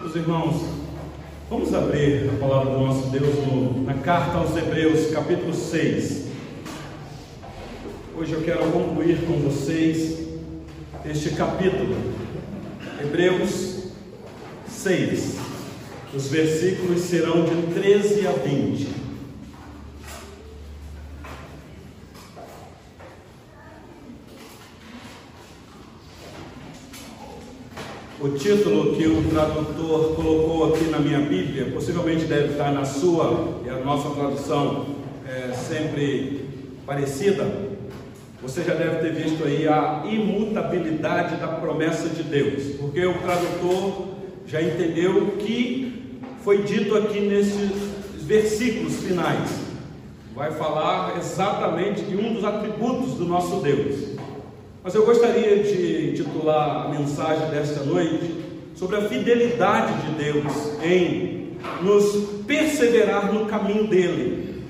Meus irmãos, vamos abrir a palavra do nosso Deus no, na carta aos Hebreus, capítulo 6. Hoje eu quero concluir com vocês este capítulo, Hebreus 6. Os versículos serão de 13 a 20. O título que o tradutor colocou aqui na minha Bíblia, possivelmente deve estar na sua, e a nossa tradução é sempre parecida. Você já deve ter visto aí a imutabilidade da promessa de Deus, porque o tradutor já entendeu o que foi dito aqui nesses versículos finais. Vai falar exatamente de um dos atributos do nosso Deus. Mas eu gostaria de titular a mensagem desta noite sobre a fidelidade de Deus em nos perseverar no caminho dele.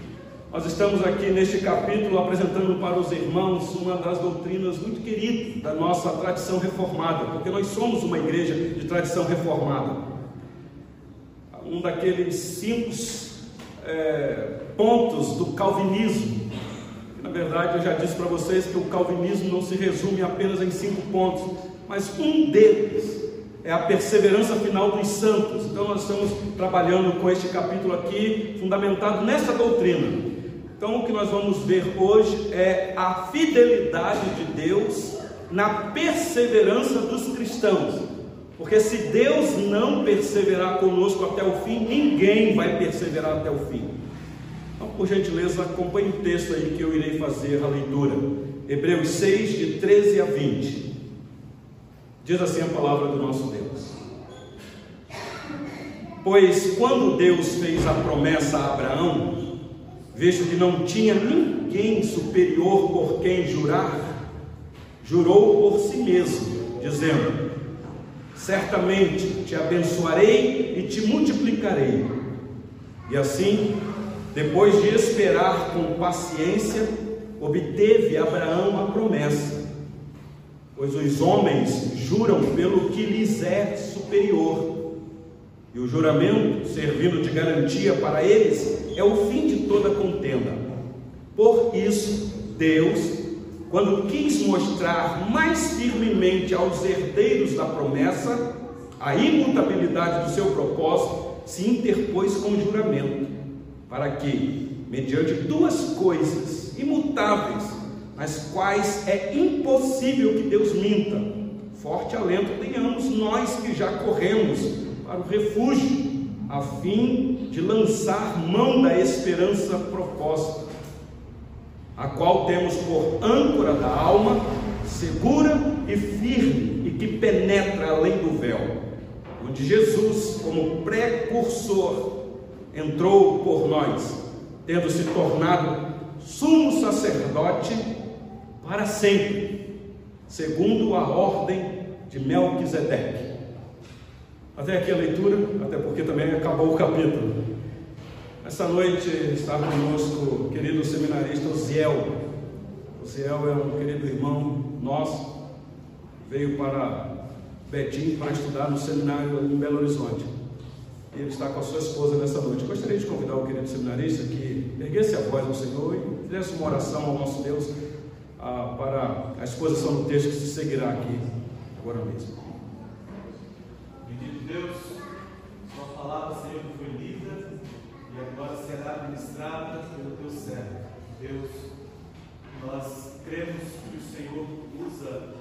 Nós estamos aqui neste capítulo apresentando para os irmãos uma das doutrinas muito queridas da nossa tradição reformada, porque nós somos uma igreja de tradição reformada. Um daqueles cinco é, pontos do calvinismo na verdade, eu já disse para vocês que o calvinismo não se resume apenas em cinco pontos, mas um deles é a perseverança final dos santos. Então, nós estamos trabalhando com este capítulo aqui, fundamentado nessa doutrina. Então, o que nós vamos ver hoje é a fidelidade de Deus na perseverança dos cristãos. Porque se Deus não perseverar conosco até o fim, ninguém vai perseverar até o fim. Então, por gentileza, acompanhe o texto aí que eu irei fazer a leitura. Hebreus 6, de 13 a 20. Diz assim a palavra do nosso Deus. Pois quando Deus fez a promessa a Abraão, visto que não tinha ninguém superior por quem jurar, jurou por si mesmo, dizendo: Certamente te abençoarei e te multiplicarei. E assim depois de esperar com paciência, obteve Abraão a promessa, pois os homens juram pelo que lhes é superior, e o juramento, servindo de garantia para eles, é o fim de toda contenda. Por isso, Deus, quando quis mostrar mais firmemente aos herdeiros da promessa a imutabilidade do seu propósito, se interpôs com juramento para que, mediante duas coisas imutáveis, nas quais é impossível que Deus minta, forte alento tenhamos nós que já corremos para o refúgio, a fim de lançar mão da esperança proposta, a qual temos por âncora da alma, segura e firme, e que penetra além do véu, onde Jesus, como precursor, entrou por nós, tendo se tornado sumo sacerdote para sempre, segundo a ordem de Melquisedeque. Até aqui a leitura, até porque também acabou o capítulo. Essa noite está conosco o querido seminarista Ziel. O Ziel é um querido irmão nosso, veio para Betim para estudar no seminário em Belo Horizonte ele está com a sua esposa nessa noite. Gostaria de convidar o querido seminarista que erguesse a voz ao Senhor e fizesse uma oração ao nosso Deus ah, para a exposição do texto que se seguirá aqui agora mesmo. Bendito Deus, sua palavra, Senhor, foi lida e agora será administrada pelo teu servo. Deus, nós cremos que o Senhor usa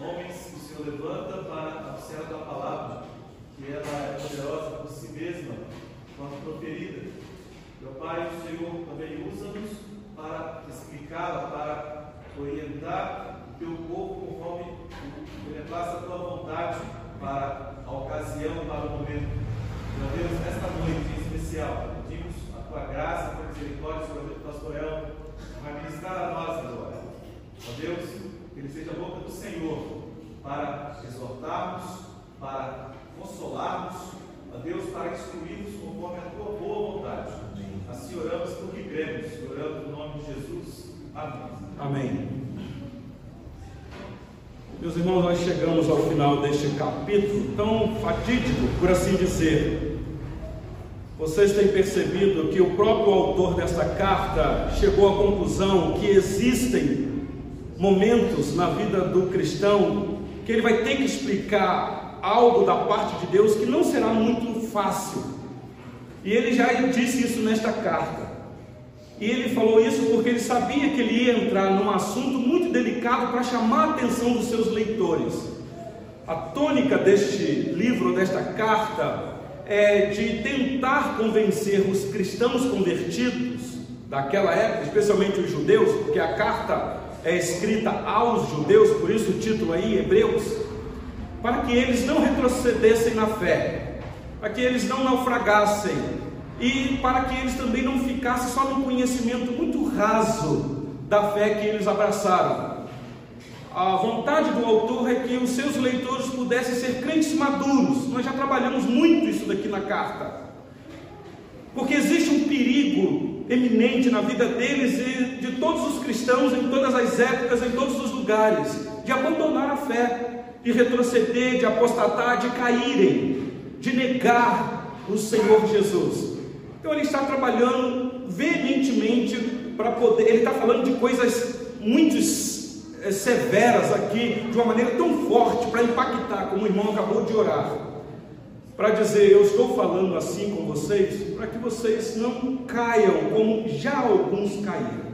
homens que o Senhor levanta para a tua palavra que ela é poderosa por si mesma, quando proferida. Meu Pai, o Senhor também usa-nos para explicá-la, para orientar o teu povo conforme beneplácito a tua vontade para a ocasião, para o momento. Meu Deus, nesta noite em especial, pedimos a tua graça, a tua misericórdia sobre o pastor El, vai ministrar a nós agora. Ó Deus, que ele seja a boca do Senhor para exortarmos, para consolarmos, a Deus, para instruirmos conforme a tua boa vontade. Assim oramos porque cremos, oramos no nome de Jesus. Amém. Amém. Meus irmãos, nós chegamos ao final deste capítulo tão fatídico, por assim dizer. Vocês têm percebido que o próprio autor desta carta chegou à conclusão que existem momentos na vida do cristão que ele vai ter que explicar algo da parte de Deus que não será muito fácil. E ele já disse isso nesta carta. E ele falou isso porque ele sabia que ele ia entrar num assunto muito delicado para chamar a atenção dos seus leitores. A tônica deste livro, desta carta, é de tentar convencer os cristãos convertidos daquela época, especialmente os judeus, porque a carta é escrita aos judeus, por isso o título aí, Hebreus, para que eles não retrocedessem na fé, para que eles não naufragassem e para que eles também não ficassem só no conhecimento muito raso da fé que eles abraçaram. A vontade do autor é que os seus leitores pudessem ser crentes maduros. Nós já trabalhamos muito isso daqui na carta. Porque existe um perigo eminente na vida deles e de todos os cristãos, em todas as épocas, em todos os lugares, de abandonar a fé, de retroceder, de apostatar, de caírem, de negar o Senhor Jesus. Então ele está trabalhando veementemente para poder, ele está falando de coisas muito eh, severas aqui, de uma maneira tão forte para impactar, como o irmão acabou de orar, para dizer: Eu estou falando assim com vocês, para que vocês não caiam como já alguns caíram.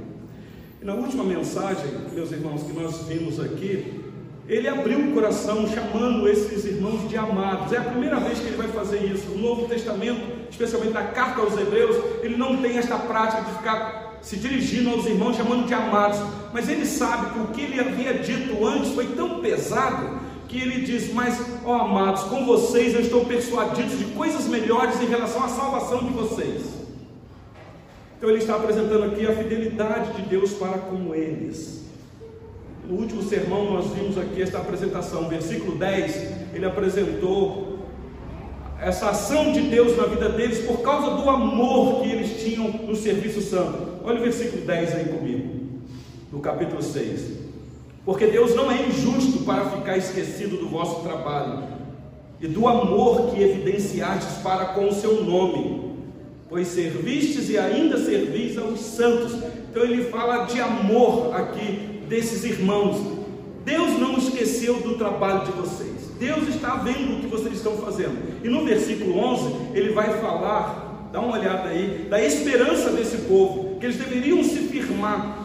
E na última mensagem, meus irmãos, que nós vimos aqui, ele abriu o coração chamando esses irmãos de amados. É a primeira vez que ele vai fazer isso. O Novo Testamento, especialmente na carta aos Hebreus, ele não tem esta prática de ficar se dirigindo aos irmãos chamando de amados. Mas ele sabe que o que ele havia dito antes foi tão pesado que ele diz: Mas, ó amados, com vocês eu estou persuadido de coisas melhores em relação à salvação de vocês. Então ele está apresentando aqui a fidelidade de Deus para com eles. No último sermão, nós vimos aqui esta apresentação, versículo 10, ele apresentou essa ação de Deus na vida deles por causa do amor que eles tinham no serviço santo. Olha o versículo 10 aí comigo, no capítulo 6. Porque Deus não é injusto para ficar esquecido do vosso trabalho e do amor que evidenciastes para com o seu nome, pois servistes e ainda servis aos santos. Então ele fala de amor aqui desses irmãos. Deus não esqueceu do trabalho de vocês. Deus está vendo o que vocês estão fazendo. E no versículo 11, ele vai falar, dá uma olhada aí, da esperança desse povo, que eles deveriam se firmar.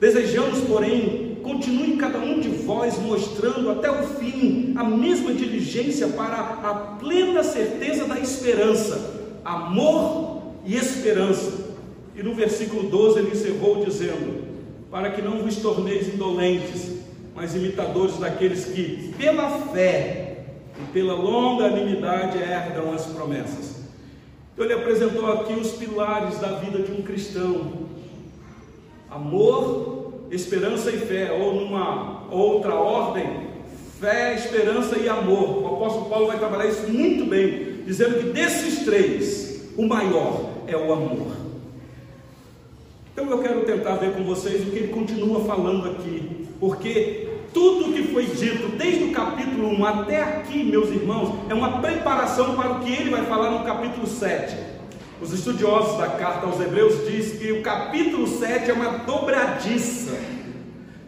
Desejamos, porém, continue cada um de vós mostrando até o fim a mesma diligência para a plena certeza da esperança, amor e esperança. E no versículo 12 ele encerrou dizendo: para que não vos torneis indolentes, mas imitadores daqueles que, pela fé e pela longanimidade, herdam as promessas. Então, ele apresentou aqui os pilares da vida de um cristão: amor, esperança e fé, ou numa outra ordem, fé, esperança e amor. O apóstolo Paulo vai trabalhar isso muito bem, dizendo que desses três, o maior é o amor. Então eu quero tentar ver com vocês o que ele continua falando aqui, porque tudo que foi dito desde o capítulo 1 até aqui, meus irmãos, é uma preparação para o que ele vai falar no capítulo 7. Os estudiosos da carta aos Hebreus dizem que o capítulo 7 é uma dobradiça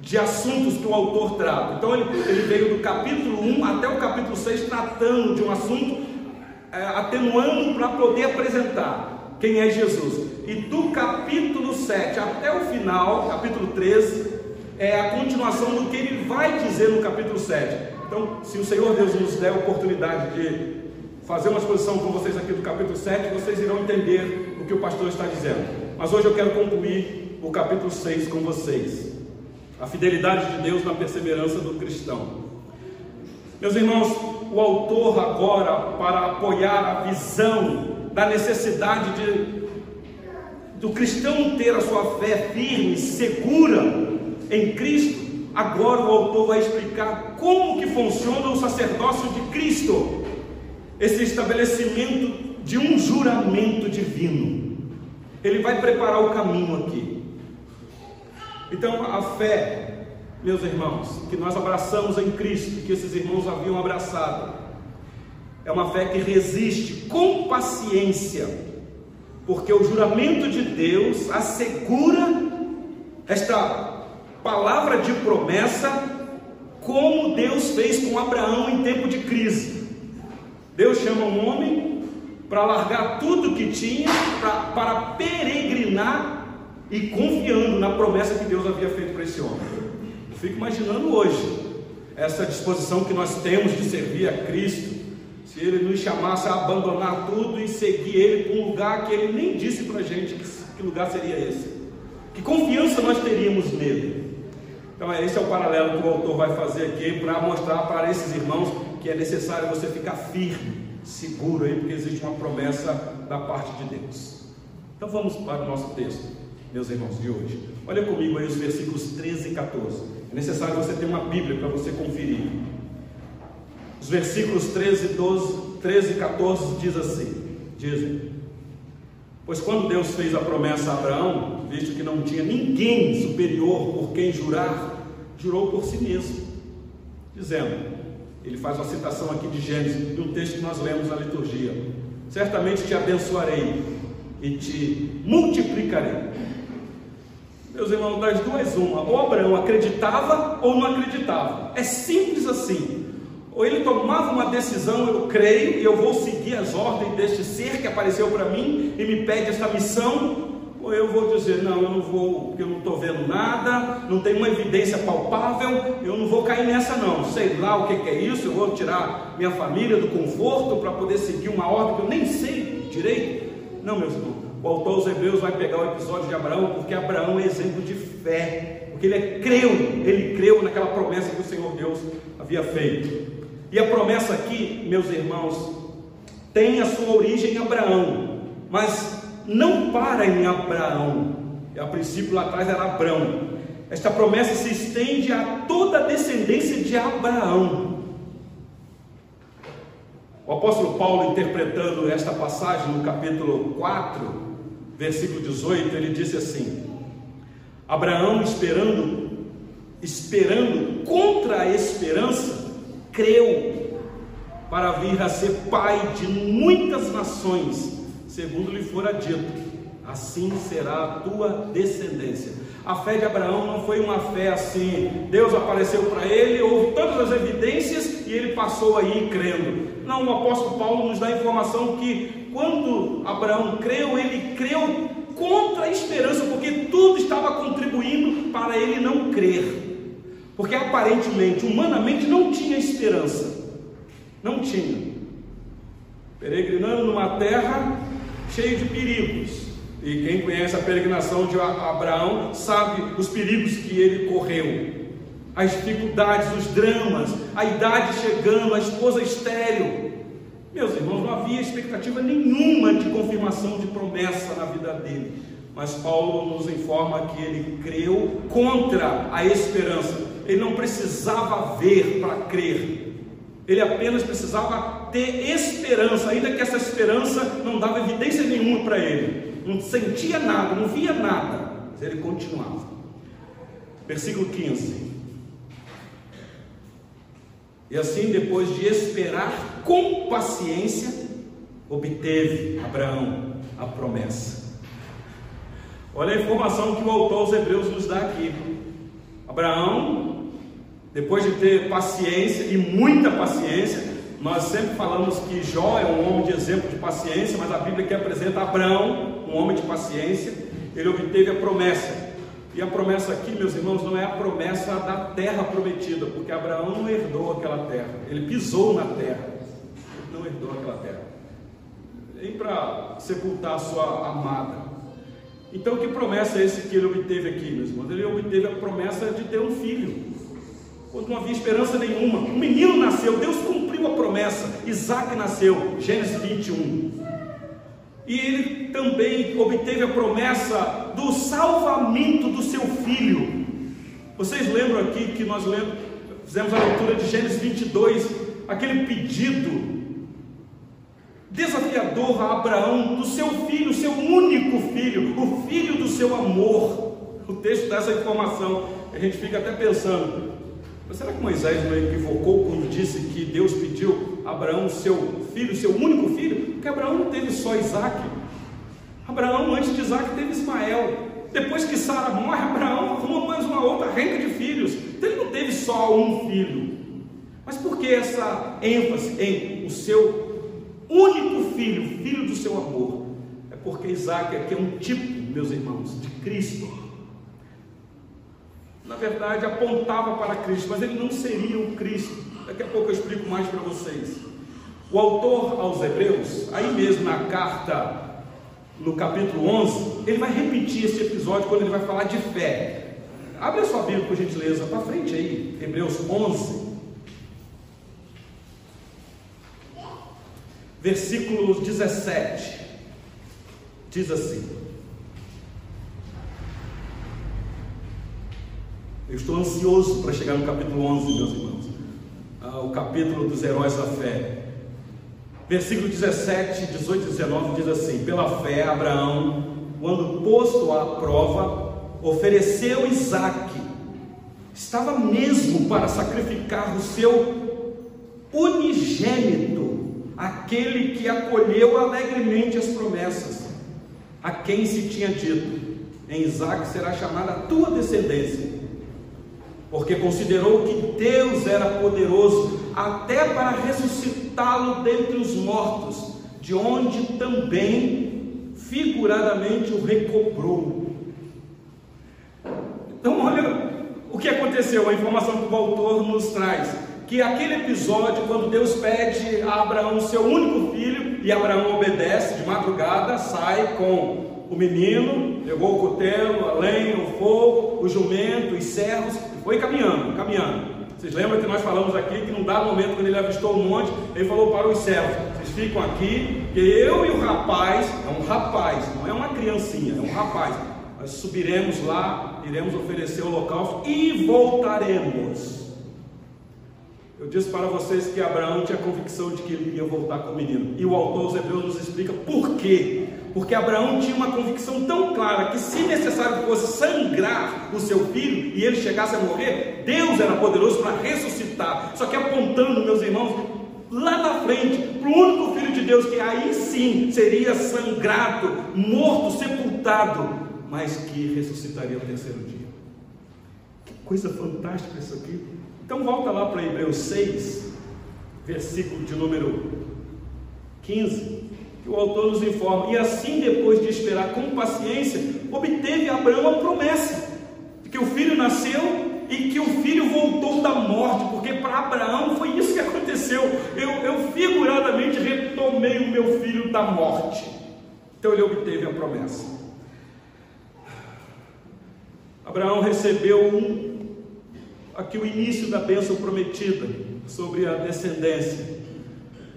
de assuntos que o autor trata. Então ele, ele veio do capítulo 1 até o capítulo 6 tratando de um assunto, é, atenuando para poder apresentar quem é Jesus. E do capítulo 7 até o final, capítulo 13, é a continuação do que ele vai dizer no capítulo 7. Então, se o Senhor Deus nos der a oportunidade de fazer uma exposição com vocês aqui do capítulo 7, vocês irão entender o que o pastor está dizendo. Mas hoje eu quero concluir o capítulo 6 com vocês. A fidelidade de Deus na perseverança do cristão. Meus irmãos, o autor agora, para apoiar a visão da necessidade de do cristão ter a sua fé firme, segura em Cristo, agora o autor vai explicar como que funciona o sacerdócio de Cristo, esse estabelecimento de um juramento divino. Ele vai preparar o caminho aqui. Então a fé meus irmãos, que nós abraçamos em Cristo, que esses irmãos haviam abraçado, é uma fé que resiste com paciência, porque o juramento de Deus assegura esta palavra de promessa, como Deus fez com Abraão em tempo de crise. Deus chama um homem para largar tudo que tinha, pra, para peregrinar e confiando na promessa que Deus havia feito para esse homem. Eu fico imaginando hoje essa disposição que nós temos de servir a Cristo, se Ele nos chamasse a abandonar tudo e seguir Ele para um lugar que Ele nem disse para a gente que, lugar seria esse. Que confiança nós teríamos nele? Então, é, esse é o paralelo que o autor vai fazer aqui para mostrar para esses irmãos que é necessário você ficar firme, seguro aí, porque existe uma promessa da parte de Deus. Então, vamos para o nosso texto, meus irmãos de hoje. Olha comigo aí os versículos 13 e 14. É necessário você ter uma Bíblia para você conferir. Os versículos 13 e 12, 13 e 14 diz assim: dizem. Pois quando Deus fez a promessa a Abraão, visto que não tinha ninguém superior por quem jurar, jurou por si mesmo, dizendo: ele faz uma citação aqui de Gênesis, de um texto que nós lemos na liturgia: Certamente te abençoarei e te multiplicarei. Meus irmãos, das duas, uma: ou Abraão acreditava ou não acreditava. É simples assim. Ou ele tomava uma decisão, eu creio, e eu vou seguir as ordens deste ser que apareceu para mim e me pede essa missão, ou eu vou dizer, não, eu não vou, porque eu não estou vendo nada, não tem uma evidência palpável, eu não vou cair nessa não, sei lá o que, que é isso, eu vou tirar minha família do conforto para poder seguir uma ordem que eu nem sei direito. Não, meus irmãos, o autor aos Hebreus vai pegar o episódio de Abraão, porque Abraão é exemplo de fé, porque ele creu, ele creu naquela promessa que o Senhor Deus havia feito. E a promessa aqui, meus irmãos, tem a sua origem em Abraão, mas não para em Abraão. A princípio lá atrás era Abraão. Esta promessa se estende a toda a descendência de Abraão. O apóstolo Paulo, interpretando esta passagem no capítulo 4, versículo 18, ele disse assim: Abraão esperando, esperando contra a esperança, creu para vir a ser pai de muitas nações, segundo lhe fora dito: assim será a tua descendência. A fé de Abraão não foi uma fé assim, Deus apareceu para ele, houve todas as evidências e ele passou aí crendo. Não, o apóstolo Paulo nos dá a informação que quando Abraão creu, ele creu contra a esperança, porque tudo estava contribuindo para ele não crer. Porque aparentemente, humanamente, não tinha esperança. Não tinha. Peregrinando numa terra cheia de perigos. E quem conhece a peregrinação de Abraão sabe os perigos que ele correu. As dificuldades, os dramas, a idade chegando, a esposa estéril. Meus irmãos, não havia expectativa nenhuma de confirmação de promessa na vida dele. Mas Paulo nos informa que ele creu contra a esperança ele não precisava ver para crer, ele apenas precisava ter esperança, ainda que essa esperança não dava evidência nenhuma para ele, não sentia nada, não via nada, mas ele continuava. Versículo 15. E assim, depois de esperar com paciência, obteve Abraão a promessa. Olha a informação que o autor aos Hebreus nos dá aqui. Abraão depois de ter paciência e muita paciência, nós sempre falamos que Jó é um homem de exemplo de paciência, mas a Bíblia que apresenta Abraão, um homem de paciência, ele obteve a promessa. E a promessa aqui, meus irmãos, não é a promessa da terra prometida, porque Abraão não herdou aquela terra, ele pisou na terra, ele não herdou aquela terra, nem para sepultar a sua amada. Então, que promessa é esse que ele obteve aqui, meus irmãos? Ele obteve a promessa de ter um filho quando não havia esperança nenhuma. Um menino nasceu, Deus cumpriu a promessa. Isaac nasceu, Gênesis 21. E ele também obteve a promessa do salvamento do seu filho. Vocês lembram aqui que nós lemos, fizemos a leitura de Gênesis 22, aquele pedido desafiador a Abraão do seu filho, seu único filho, o filho do seu amor. O texto dá essa informação a gente fica até pensando, mas será que Moisés não equivocou quando disse que Deus pediu a Abraão seu filho, seu único filho? Porque Abraão não teve só Isaac. Abraão, antes de Isaac, teve Ismael. Depois que Sara morre, Abraão arruma mais uma outra renca de filhos. Então ele não teve só um filho. Mas por que essa ênfase em o seu único filho, filho do seu amor? É porque Isaac aqui é um tipo, meus irmãos, de Cristo. Na verdade, apontava para Cristo, mas ele não seria o Cristo. Daqui a pouco eu explico mais para vocês. O autor aos Hebreus, aí mesmo na carta no capítulo 11, ele vai repetir esse episódio quando ele vai falar de fé. Abre a sua Bíblia, por gentileza, para frente aí, Hebreus 11. Versículo 17. Diz assim: Eu estou ansioso para chegar no capítulo 11, meus irmãos. Ah, o capítulo dos heróis da fé. Versículo 17, 18 e 19 diz assim: Pela fé, Abraão, quando posto à prova, ofereceu Isaque, estava mesmo para sacrificar o seu unigênito, aquele que acolheu alegremente as promessas, a quem se tinha dito: Em Isaque será chamada a tua descendência porque considerou que Deus era poderoso até para ressuscitá-lo dentre os mortos, de onde também figuradamente o recobrou. Então, olha o que aconteceu, a informação que o autor nos traz. Que aquele episódio, quando Deus pede a Abraão seu único filho, e Abraão obedece de madrugada, sai com o menino, pegou o cutelo, a lenha, o fogo, o jumento, os servos, foi caminhando, caminhando. Vocês lembram que nós falamos aqui que num dado momento, quando ele avistou o monte, ele falou para os servos: Vocês ficam aqui, que eu e o rapaz, é um rapaz, não é uma criancinha, é um rapaz. Nós subiremos lá, iremos oferecer o holocausto e voltaremos. Eu disse para vocês que Abraão tinha convicção de que ele ia voltar com o menino. E o autor Hebreus nos explica por quê. Porque Abraão tinha uma convicção tão clara que, se necessário fosse sangrar o seu filho e ele chegasse a morrer, Deus era poderoso para ressuscitar. Só que apontando, meus irmãos, lá na frente, para o único filho de Deus que aí sim seria sangrado, morto, sepultado, mas que ressuscitaria no terceiro dia. Que coisa fantástica isso aqui. Então volta lá para Hebreus 6, versículo de número 15, que o autor nos informa, e assim depois de esperar com paciência, obteve Abraão a promessa, de que o filho nasceu e que o filho voltou da morte, porque para Abraão foi isso que aconteceu. Eu, eu figuradamente retomei o meu filho da morte. Então ele obteve a promessa. Abraão recebeu um aqui o início da bênção prometida sobre a descendência.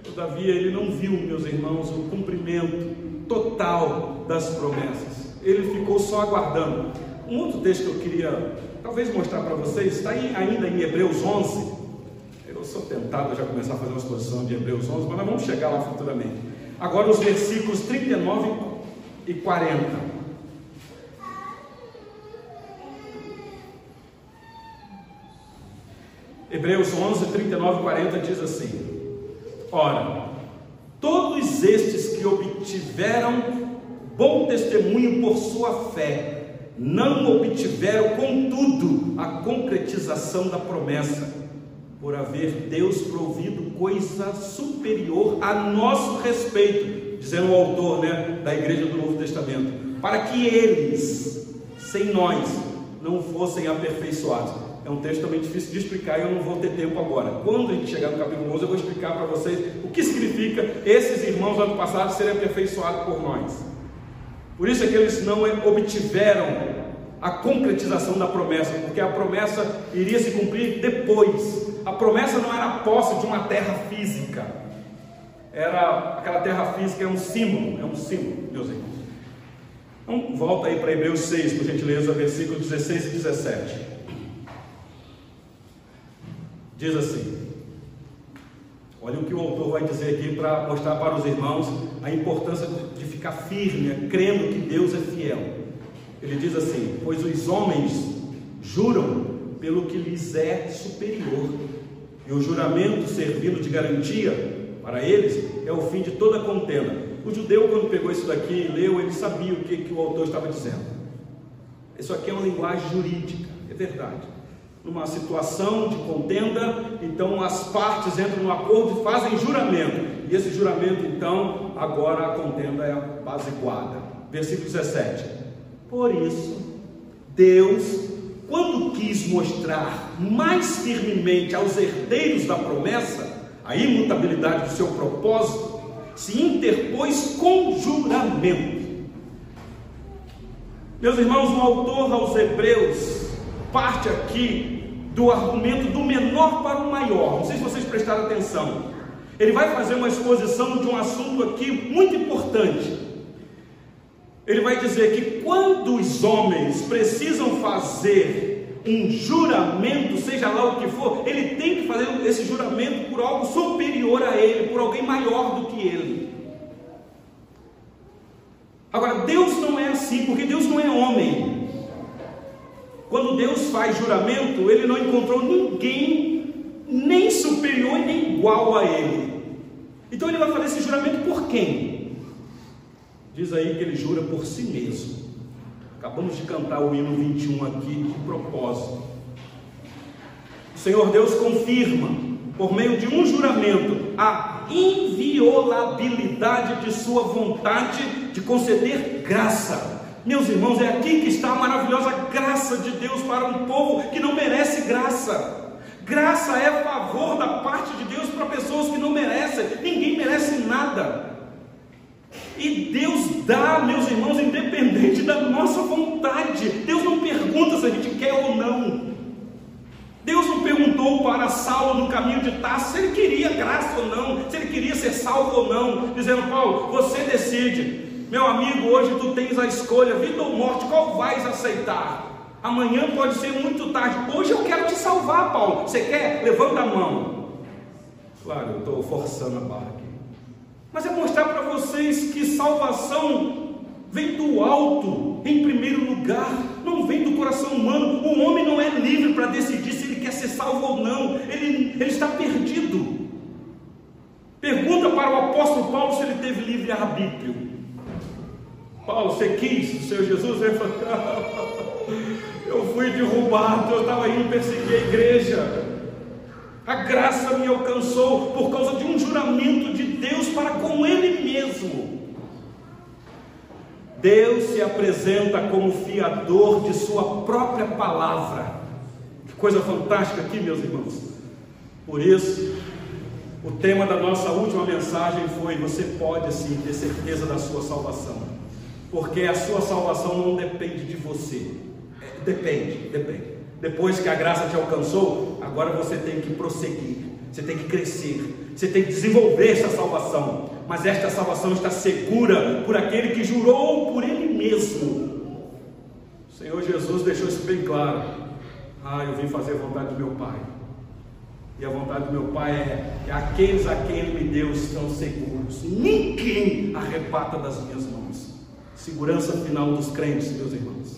Todavia, ele não viu, meus irmãos, o cumprimento total das promessas. Ele ficou só aguardando. Um outro texto que eu queria talvez mostrar para vocês está aí, ainda em Hebreus 11. Eu sou tentado já começar a fazer uma exposição de Hebreus 11, mas nós vamos chegar lá futuramente. Agora, os versículos 39 e 40. Hebreus 11, 39 e 40 diz assim: Ora, todos estes que obtiveram bom testemunho por sua fé, não obtiveram, contudo, a concretização da promessa, por haver Deus provido coisa superior a nosso respeito, dizendo o autor né, da igreja do Novo Testamento, para que eles, sem nós, não fossem aperfeiçoados. É um texto também difícil de explicar e eu não vou ter tempo agora. Quando a gente chegar no capítulo 11, eu vou explicar para vocês o que significa esses irmãos ano passado serem aperfeiçoados por nós. Por isso é que eles não obtiveram a concretização da promessa, porque a promessa iria se cumprir depois. A promessa não era a posse de uma terra física, era aquela terra física é um símbolo, é um símbolo, meus irmãos. Então, volta aí para Hebreus 6, por gentileza, versículos 16 e 17. Diz assim: olha o que o autor vai dizer aqui para mostrar para os irmãos a importância de ficar firme, né, crendo que Deus é fiel. Ele diz assim: Pois os homens juram pelo que lhes é superior. E o juramento servindo de garantia para eles é o fim de toda contenda. O judeu, quando pegou isso daqui e leu, ele sabia o que, que o autor estava dizendo. Isso aqui é uma linguagem jurídica, é verdade. Numa situação de contenda, então as partes entram no acordo e fazem juramento. E esse juramento, então, agora a contenda é apaziguada. Versículo 17. Por isso, Deus, quando quis mostrar mais firmemente aos herdeiros da promessa a imutabilidade do seu propósito, se interpôs com juramento. Meus irmãos, o autor aos Hebreus parte aqui do argumento do menor para o maior. Não sei se vocês prestaram atenção. Ele vai fazer uma exposição de um assunto aqui muito importante. Ele vai dizer que quando os homens precisam fazer um juramento, seja lá o que for, ele tem que fazer esse juramento por algo superior a ele, por alguém maior do que ele. Agora, Deus não é assim, porque Deus não é homem. Quando Deus faz juramento, ele não encontrou ninguém nem superior nem igual a ele. Então ele vai fazer esse juramento por quem? Diz aí que ele jura por si mesmo. Acabamos de cantar o hino 21 aqui de propósito. O Senhor Deus confirma, por meio de um juramento, a inviolabilidade de Sua vontade de conceder graça. Meus irmãos, é aqui que está a maravilhosa graça de Deus para um povo que não merece graça. Graça é favor da parte de Deus para pessoas que não merecem, ninguém merece nada. E Deus dá, meus irmãos, independente da nossa vontade. Deus não pergunta se a gente quer ou não. Deus não perguntou para Saulo no caminho de Tarso se ele queria graça ou não, se ele queria ser salvo ou não, dizendo: Paulo, você decide. Meu amigo, hoje tu tens a escolha, vida ou morte, qual vais aceitar? Amanhã pode ser muito tarde. Hoje eu quero te salvar, Paulo. Você quer? Levanta a mão. Claro, eu estou forçando a barra aqui mas é mostrar para vocês que salvação vem do alto, em primeiro lugar, não vem do coração humano. O homem não é livre para decidir se ele quer ser salvo ou não, ele, ele está perdido. Pergunta para o apóstolo Paulo se ele teve livre arbítrio. Paulo, você quis o Senhor Jesus? Ele falou, eu fui derrubado, eu estava indo perseguir a igreja. A graça me alcançou por causa de um juramento de Deus para com Ele mesmo. Deus se apresenta como fiador de Sua própria palavra. Que coisa fantástica aqui, meus irmãos. Por isso, o tema da nossa última mensagem foi: Você pode sim ter certeza da sua salvação, porque a sua salvação não depende de você. É, depende, depende. Depois que a graça te alcançou, agora você tem que prosseguir, você tem que crescer, você tem que desenvolver essa salvação. Mas esta salvação está segura por aquele que jurou por ele mesmo. O Senhor Jesus deixou isso bem claro. Ah, eu vim fazer a vontade do meu Pai. E a vontade do meu Pai é que aqueles a quem Ele me deu estão seguros. Ninguém arrebata das minhas mãos. Segurança final dos crentes, meus irmãos.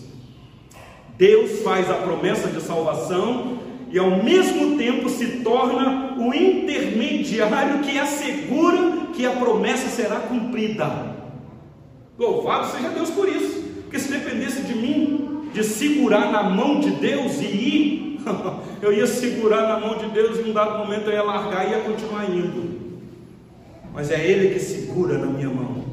Deus faz a promessa de salvação e ao mesmo tempo se torna o intermediário que assegura que a promessa será cumprida. Louvado seja Deus por isso, porque se dependesse de mim, de segurar na mão de Deus e ir, eu ia segurar na mão de Deus e em um dado momento eu ia largar e ia continuar indo. Mas é Ele que segura na minha mão.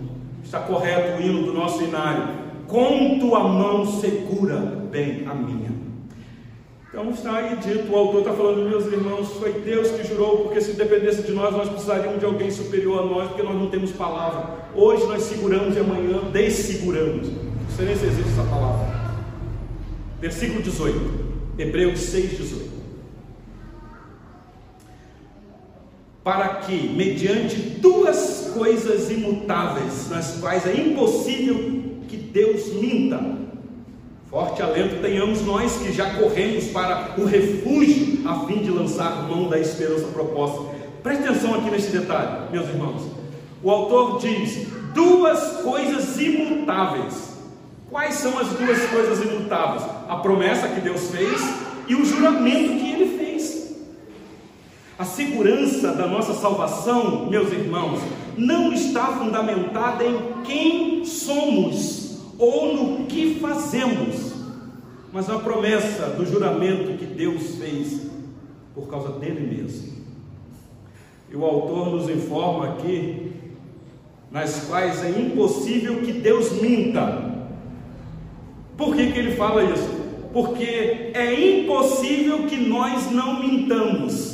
Está correto o hino do nosso inário com tua mão segura bem a minha. Então está aí dito, o autor está falando, meus irmãos, foi Deus que jurou, porque se dependesse de nós, nós precisaríamos de alguém superior a nós, porque nós não temos palavra. Hoje nós seguramos e amanhã desseguramos. Sei nem se existe essa palavra. Versículo 18, Hebreus 6, 18. Para que, mediante duas coisas imutáveis, nas quais é impossível que Deus minta. Forte alento tenhamos nós que já corremos para o refúgio a fim de lançar mão da esperança proposta. Preste atenção aqui nesse detalhe, meus irmãos. O autor diz duas coisas imutáveis. Quais são as duas coisas imutáveis? A promessa que Deus fez e o juramento que. A segurança da nossa salvação, meus irmãos, não está fundamentada em quem somos ou no que fazemos, mas na promessa do juramento que Deus fez por causa dele mesmo. E o autor nos informa aqui, nas quais é impossível que Deus minta. Por que, que ele fala isso? Porque é impossível que nós não mintamos.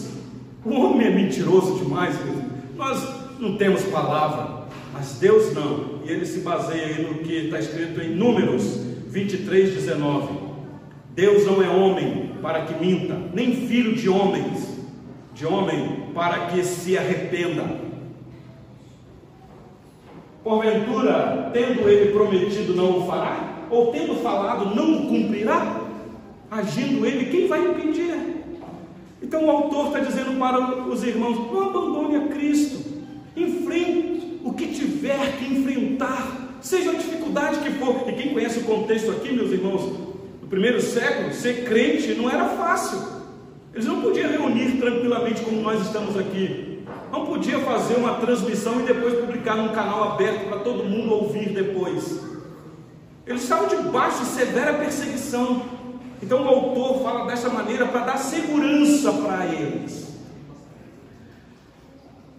O homem é mentiroso demais, nós não temos palavra, mas Deus não. E ele se baseia no que está escrito em Números 23, 19. Deus não é homem para que minta, nem filho de homens, de homem para que se arrependa. Porventura, tendo ele prometido, não o fará? Ou tendo falado, não o cumprirá? Agindo ele, quem vai impedir? Então o autor está dizendo para os irmãos: não abandone a Cristo, enfrente o que tiver que enfrentar, seja a dificuldade que for. E quem conhece o contexto aqui, meus irmãos, primeiro século, ser crente não era fácil. Eles não podiam reunir tranquilamente como nós estamos aqui. Não podia fazer uma transmissão e depois publicar num canal aberto para todo mundo ouvir depois. Eles estavam debaixo de severa perseguição. Então o autor fala dessa maneira para dar segurança para eles.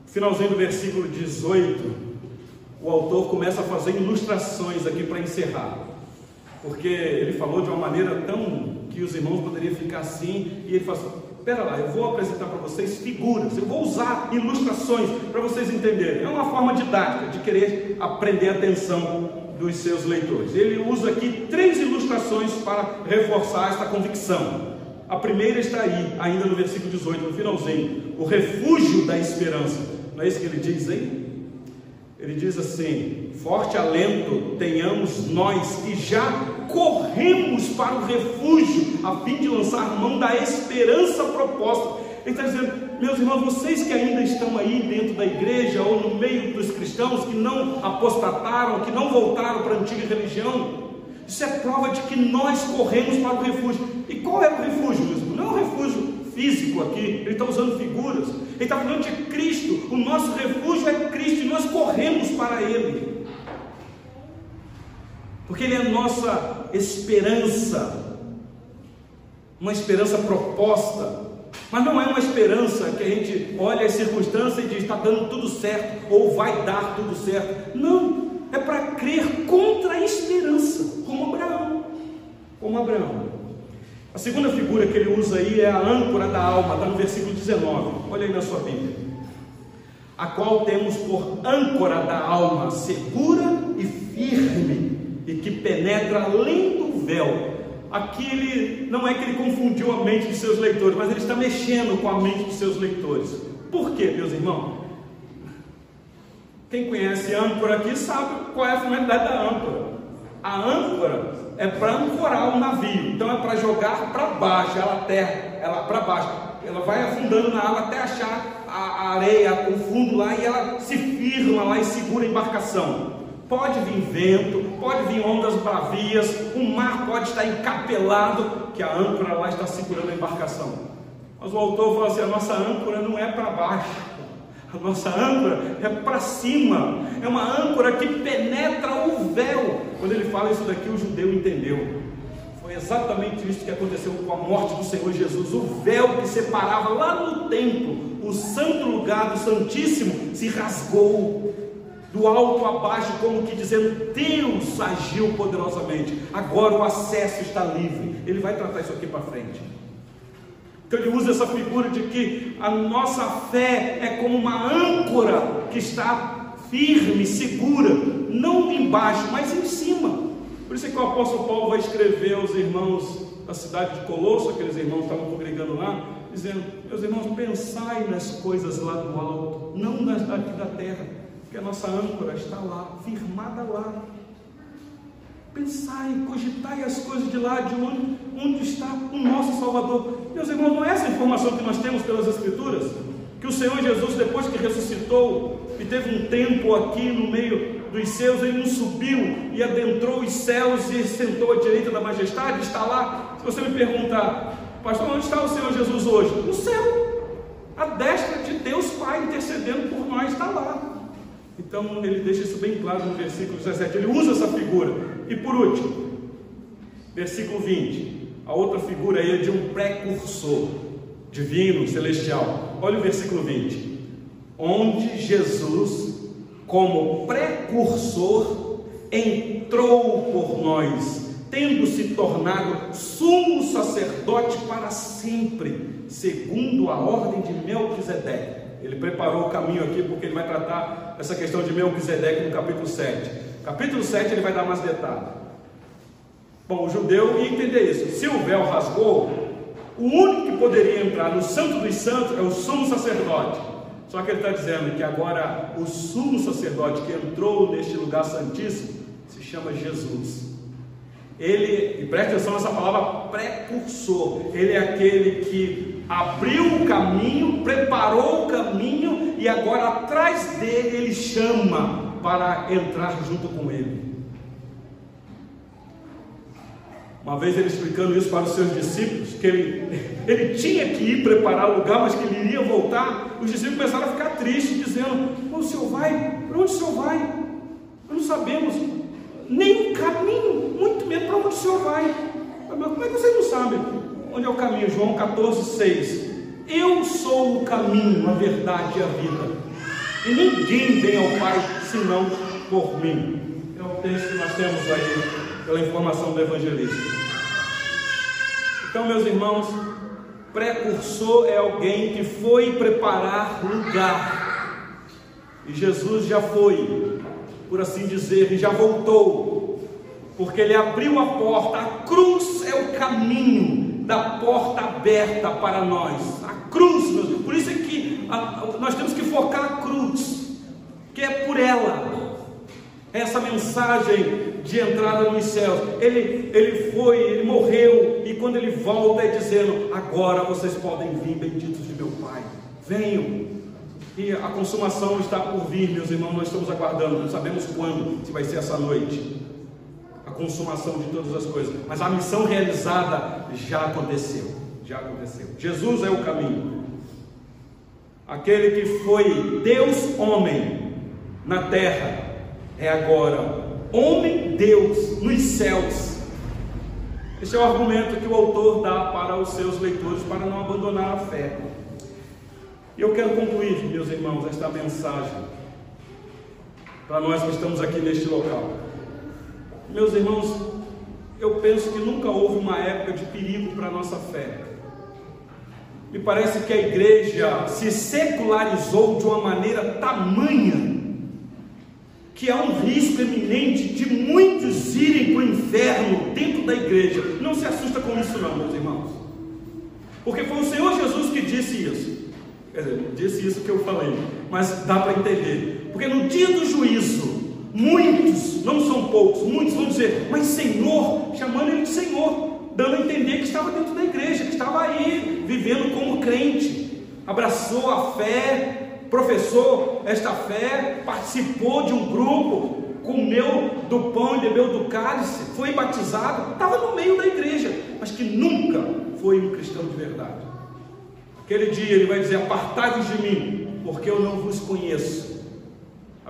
Finalzinho do versículo 18, o autor começa a fazer ilustrações aqui para encerrar porque ele falou de uma maneira tão que os irmãos poderiam ficar assim, e ele falou espera lá, eu vou apresentar para vocês figuras, eu vou usar ilustrações para vocês entenderem. É uma forma didática de querer aprender a atenção dos seus leitores. Ele usa aqui três ilustrações para reforçar esta convicção. A primeira está aí, ainda no versículo 18, no finalzinho, o refúgio da esperança. Não é isso que ele diz aí? Ele diz assim: forte alento tenhamos nós que já corremos para o refúgio, a fim de lançar mão da esperança proposta. Ele está dizendo, meus irmãos, vocês que ainda estão aí dentro da igreja ou no meio dos cristãos que não apostataram, que não voltaram para a antiga religião, isso é prova de que nós corremos para o refúgio. E qual é o refúgio, mesmo? Não é um refúgio físico aqui, ele está usando figuras, ele está falando de Cristo. O nosso refúgio é Cristo e nós corremos para Ele porque Ele é a nossa esperança, uma esperança proposta, mas não é uma esperança que a gente olha as circunstâncias e diz está dando tudo certo, ou vai dar tudo certo. Não, é para crer contra a esperança, como Abraão. Como Abraão. A segunda figura que ele usa aí é a âncora da alma, está no versículo 19. Olha aí na sua Bíblia. A qual temos por âncora da alma segura e firme penetra além do véu. Aqui ele não é que ele confundiu a mente de seus leitores, mas ele está mexendo com a mente de seus leitores. Por quê, meus irmãos? Quem conhece âncora aqui sabe qual é a finalidade da âncora. A âncora é para ancorar o navio, então é para jogar para baixo, ela terra, ela para baixo, ela vai afundando na água até achar a areia, o fundo lá e ela se firma lá e segura a embarcação. Pode vir vento, pode vir ondas bravias, o mar pode estar encapelado, que a âncora lá está segurando a embarcação. Mas o autor fala assim: a nossa âncora não é para baixo, a nossa âncora é para cima, é uma âncora que penetra o véu. Quando ele fala isso daqui, o judeu entendeu. Foi exatamente isso que aconteceu com a morte do Senhor Jesus. O véu que separava lá no templo, o santo lugar do Santíssimo, se rasgou do alto a baixo, como que dizendo: Deus agiu poderosamente, agora o acesso está livre. Ele vai tratar isso aqui para frente. Então ele usa essa figura de que a nossa fé é como uma âncora que está firme, segura, não embaixo, mas em cima. Por isso é que o apóstolo Paulo vai escrever aos irmãos da cidade de Colosso, aqueles irmãos que estavam congregando lá, dizendo: Meus irmãos, pensai nas coisas lá do alto, não nas daqui da terra que a nossa âncora está lá, firmada lá. Pensai, cogitai as coisas de lá, de onde, onde está o nosso Salvador. Meus irmãos, não é essa informação que nós temos pelas Escrituras? Que o Senhor Jesus, depois que ressuscitou e teve um tempo aqui no meio dos seus, ele não subiu e adentrou os céus e sentou à direita da majestade, está lá. Se você me perguntar, Pastor, onde está o Senhor Jesus hoje? No céu. A destra de Deus Pai intercedendo por nós está lá. Então ele deixa isso bem claro no versículo 17. Ele usa essa figura. E por último, versículo 20. A outra figura aí é de um precursor divino, celestial. Olha o versículo 20. Onde Jesus, como precursor, entrou por nós, tendo se tornado sumo sacerdote para sempre, segundo a ordem de Melquisedeque. Ele preparou o caminho aqui porque ele vai tratar essa questão de Melquisedeque no capítulo 7. Capítulo 7 ele vai dar mais detalhes. Bom, o judeu ia entender isso. Se o véu rasgou, o único que poderia entrar no Santo dos Santos é o sumo sacerdote. Só que ele está dizendo que agora o sumo sacerdote que entrou neste lugar santíssimo se chama Jesus. Ele, e preste atenção nessa palavra precursor, ele é aquele que abriu o caminho, preparou o caminho e agora atrás dele ele chama para entrar junto com ele. Uma vez ele explicando isso para os seus discípulos, que ele, ele tinha que ir preparar o lugar, mas que ele iria voltar, os discípulos começaram a ficar tristes, dizendo: O senhor vai? Para onde o senhor vai? Não sabemos nem o caminho, muito menos para onde o senhor vai. Mas como é que vocês não sabem onde é o caminho? João 14, 6. Eu sou o caminho, a verdade e a vida. E ninguém vem ao Pai senão por mim. É o texto que nós temos aí, pela informação do evangelista. Então, meus irmãos, precursor é alguém que foi preparar lugar. E Jesus já foi por assim dizer, e já voltou, porque ele abriu a porta. A cruz é o caminho da porta aberta para nós. A cruz, por isso é que nós temos que focar a cruz, que é por ela. Essa mensagem de entrada nos céus. Ele, ele foi, ele morreu, e quando ele volta é dizendo: Agora vocês podem vir, benditos de meu Pai. Venham, e a consumação está por vir, meus irmãos, nós estamos aguardando, não sabemos quando, se vai ser essa noite. Consumação de todas as coisas, mas a missão realizada já aconteceu. Já aconteceu. Jesus é o caminho. Aquele que foi Deus homem na terra é agora homem Deus nos céus. Esse é o argumento que o autor dá para os seus leitores para não abandonar a fé. E eu quero concluir, meus irmãos, esta mensagem para nós que estamos aqui neste local. Meus irmãos, eu penso que nunca houve uma época de perigo para a nossa fé. Me parece que a igreja se secularizou de uma maneira tamanha que há um risco eminente de muitos irem para o inferno dentro da igreja. Não se assusta com isso, não, meus irmãos, porque foi o Senhor Jesus que disse isso. Quer dizer, disse isso que eu falei, mas dá para entender. Porque no dia do juízo, muitos, não são poucos, muitos vão dizer, mas Senhor, chamando ele de Senhor, dando a entender que estava dentro da igreja, que estava aí, vivendo como crente, abraçou a fé, professou esta fé, participou de um grupo, comeu do pão e bebeu do cálice, foi batizado, estava no meio da igreja, mas que nunca foi um cristão de verdade. Aquele dia ele vai dizer: Apartai-vos de mim, porque eu não vos conheço.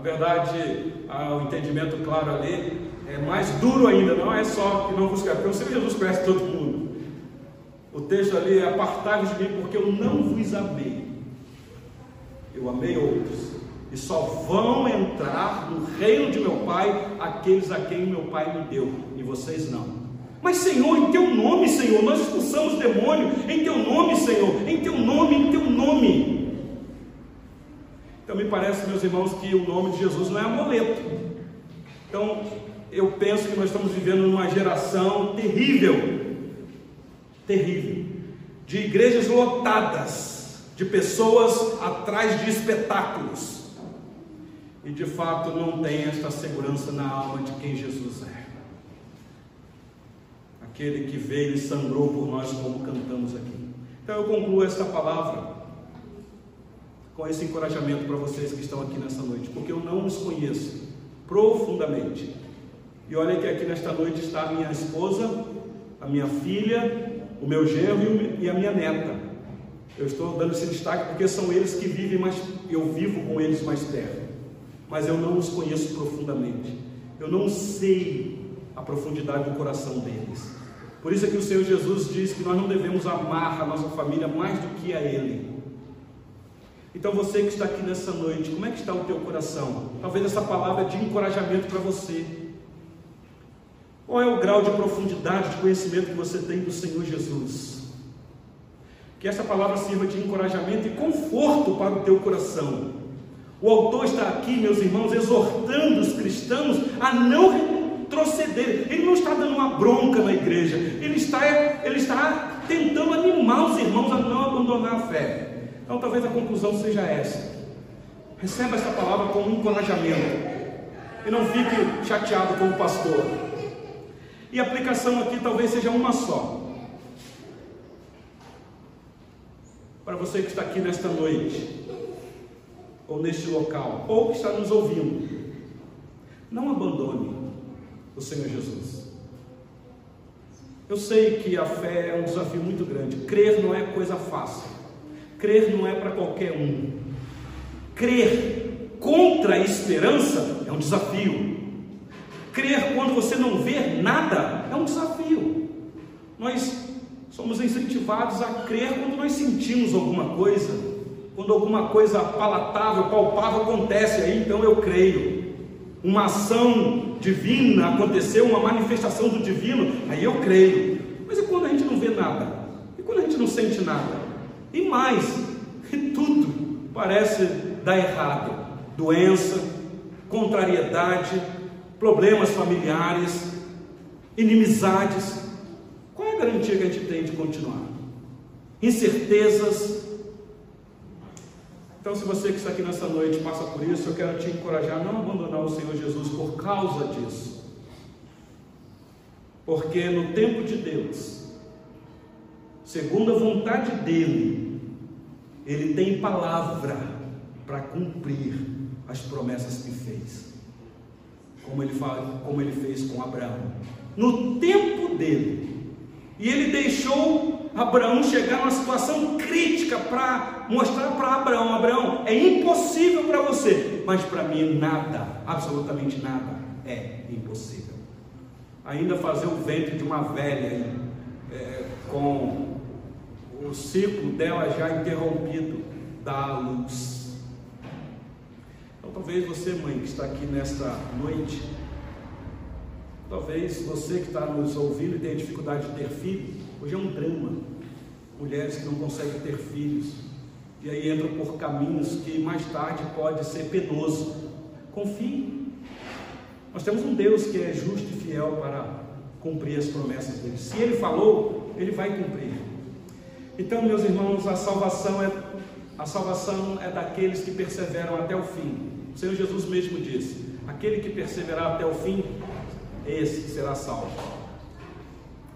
Verdade, o entendimento claro ali é mais duro ainda, não é só que não vos porque o Senhor Jesus conhece todo mundo. O texto ali é: Apartai-vos de mim, porque eu não vos amei. Eu amei outros. E só vão entrar no reino de meu Pai aqueles a quem meu Pai me deu, e vocês não. Mas, Senhor, em teu nome, Senhor, nós expulsamos demônio, em teu nome, Senhor, em teu nome, em teu nome. Me parece, meus irmãos, que o nome de Jesus não é amuleto. Então, eu penso que nós estamos vivendo numa geração terrível, terrível, de igrejas lotadas, de pessoas atrás de espetáculos, e de fato não tem esta segurança na alma de quem Jesus é aquele que veio e sangrou por nós, como cantamos aqui. Então eu concluo esta palavra com esse encorajamento para vocês que estão aqui nessa noite, porque eu não os conheço profundamente. E olha que aqui nesta noite está a minha esposa, a minha filha, o meu genro e a minha neta. Eu estou dando esse destaque porque são eles que vivem mais, eu vivo com eles mais perto. Mas eu não os conheço profundamente. Eu não sei a profundidade do coração deles. Por isso é que o Senhor Jesus diz que nós não devemos amar a nossa família mais do que a Ele. Então você que está aqui nessa noite, como é que está o teu coração? Talvez essa palavra é de encorajamento para você. Qual é o grau de profundidade de conhecimento que você tem do Senhor Jesus? Que essa palavra sirva de encorajamento e conforto para o teu coração. O autor está aqui, meus irmãos, exortando os cristãos a não retroceder. Ele não está dando uma bronca na igreja, ele está, ele está tentando animar os irmãos a não abandonar a fé. Então talvez a conclusão seja essa. Receba essa palavra como um encorajamento. E não fique chateado com o pastor. E a aplicação aqui talvez seja uma só. Para você que está aqui nesta noite, ou neste local, ou que está nos ouvindo, não abandone o Senhor Jesus. Eu sei que a fé é um desafio muito grande. Crer não é coisa fácil. Crer não é para qualquer um. Crer contra a esperança é um desafio. Crer quando você não vê nada é um desafio. Nós somos incentivados a crer quando nós sentimos alguma coisa, quando alguma coisa palatável, palpável acontece, aí então eu creio. Uma ação divina aconteceu, uma manifestação do divino, aí eu creio. Mas e quando a gente não vê nada? E quando a gente não sente nada? E mais, que tudo parece dar errado: doença, contrariedade, problemas familiares, inimizades. Qual é a garantia que a gente tem de continuar? Incertezas. Então, se você que está aqui nessa noite passa por isso, eu quero te encorajar a não abandonar o Senhor Jesus por causa disso. Porque no tempo de Deus, segundo a vontade dEle, ele tem palavra para cumprir as promessas que fez. Como ele, fala, como ele fez com Abraão. No tempo dele. E ele deixou Abraão chegar numa situação crítica para mostrar para Abraão: Abraão, é impossível para você, mas para mim nada, absolutamente nada, é impossível. Ainda fazer o ventre de uma velha é, com o ciclo dela já interrompido da luz. Então, talvez você, mãe, que está aqui nesta noite, talvez você que está nos ouvindo e tem dificuldade de ter filho, hoje é um drama. Mulheres que não conseguem ter filhos, e aí entram por caminhos que mais tarde pode ser penoso. Confie. Nós temos um Deus que é justo e fiel para cumprir as promessas dele. Se ele falou, ele vai cumprir. Então, meus irmãos, a salvação é a salvação é daqueles que perseveram até o fim. O Senhor Jesus mesmo disse: aquele que perseverar até o fim, esse será salvo.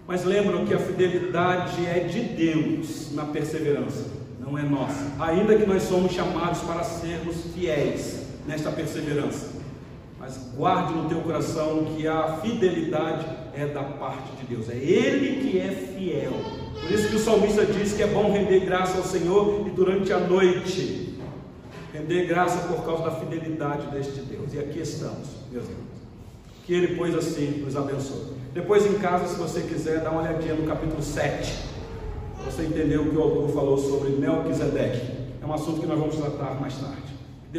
Mas lembram que a fidelidade é de Deus na perseverança, não é nossa. Ainda que nós somos chamados para sermos fiéis nesta perseverança. Mas guarde no teu coração que a fidelidade é da parte de Deus. É Ele que é fiel. Por isso que o salmista diz que é bom render graça ao Senhor e durante a noite render graça por causa da fidelidade deste Deus. E aqui estamos, meus irmãos. Que Ele, pois, assim nos abençoe. Depois em casa, se você quiser, dá uma olhadinha no capítulo 7. Para você entender o que o autor falou sobre Melquisedeque. É um assunto que nós vamos tratar mais tarde.